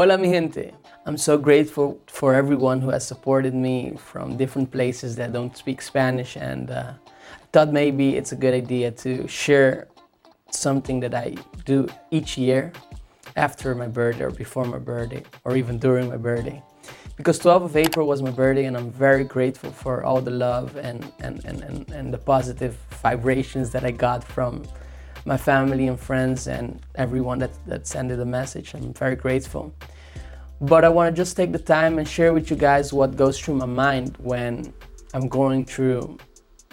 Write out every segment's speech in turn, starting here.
Hola, mi gente. I'm so grateful for everyone who has supported me from different places that don't speak Spanish, and uh, thought maybe it's a good idea to share something that I do each year after my birthday or before my birthday or even during my birthday. Because 12th of April was my birthday and I'm very grateful for all the love and, and, and, and, and the positive vibrations that I got from my family and friends and everyone that, that sent a message. I'm very grateful. But I want to just take the time and share with you guys what goes through my mind when I'm going through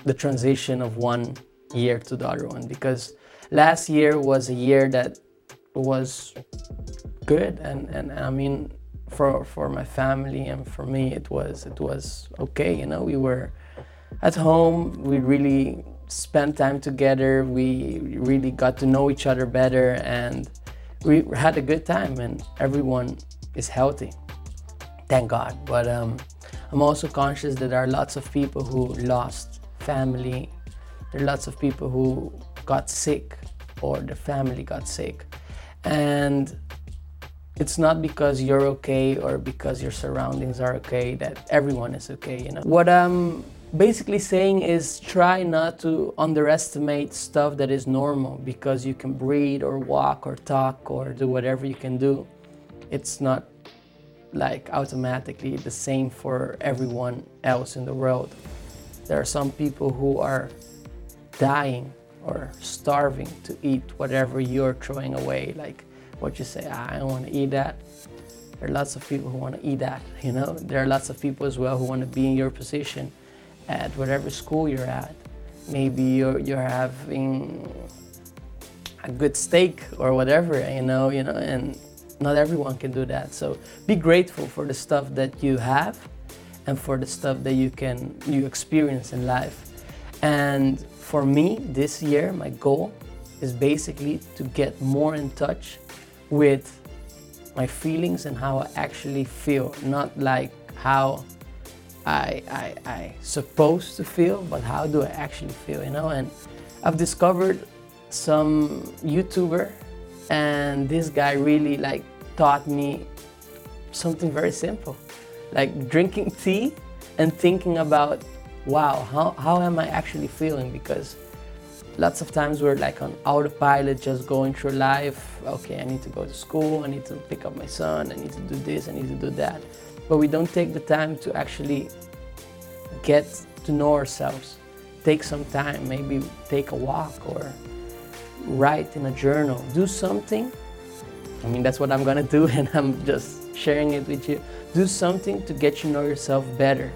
the transition of one year to the other one because last year was a year that was good and, and I mean for for my family and for me it was it was okay you know we were at home we really spent time together. We really got to know each other better and we had a good time and everyone is healthy. Thank god. But um, i'm also conscious that there are lots of people who lost family. There are lots of people who got sick or the family got sick. And it's not because you're okay or because your surroundings are okay that everyone is okay you know? What i'm basically saying is try not to underestimate stuff that is normal because you can breathe or walk or talk or do whatever you can do. It's not like automatically the same for everyone else in the world. There are some people who are dying or starving to eat whatever you're throwing away like what you say ah, i don't want to eat that. There are lots of people who want to eat that you know? There are lots of people as well who want to be in your position at whatever school you're at. Maybe you're, you're having a good steak or whatever you know you know and not everyone can do that. So be grateful for the stuff that you have and for the stuff that you can you experience in life. And for me this year my goal is basically to get more in touch with my feelings and how I actually feel, not like how I, I, I supposed to feel, but how do I actually feel, you know? And I've discovered some YouTuber and this guy really like taught me something very simple, like drinking tea and thinking about, wow, how, how am I actually feeling? Because lots of times we're like on autopilot just going through life. Okay i need to go to school i need to pick up my son i need to do this i need to do that. But we don't take the time to actually get to know ourselves. Take some time maybe take a walk or write in a journal. Do something. I mean that's what i'm gonna do and i'm just sharing it with you. Do something to get you know yourself better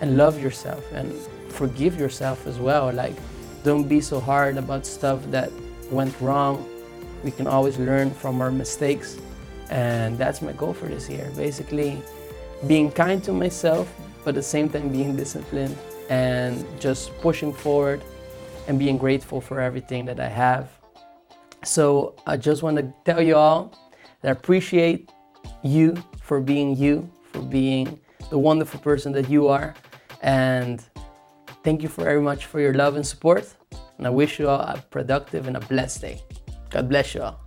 and love yourself and forgive yourself as well. Like don't be so hard about stuff that went wrong. We can always learn from our mistakes. And that's my goal for this year. Basically, being kind to myself, but at the same time being disciplined and just pushing forward and being grateful for everything that I have. So I just want to tell you all that I appreciate you for being you, for being the wonderful person that you are. And Thank you very much for your love and support. And I wish you all a productive and a blessed day. God bless you all.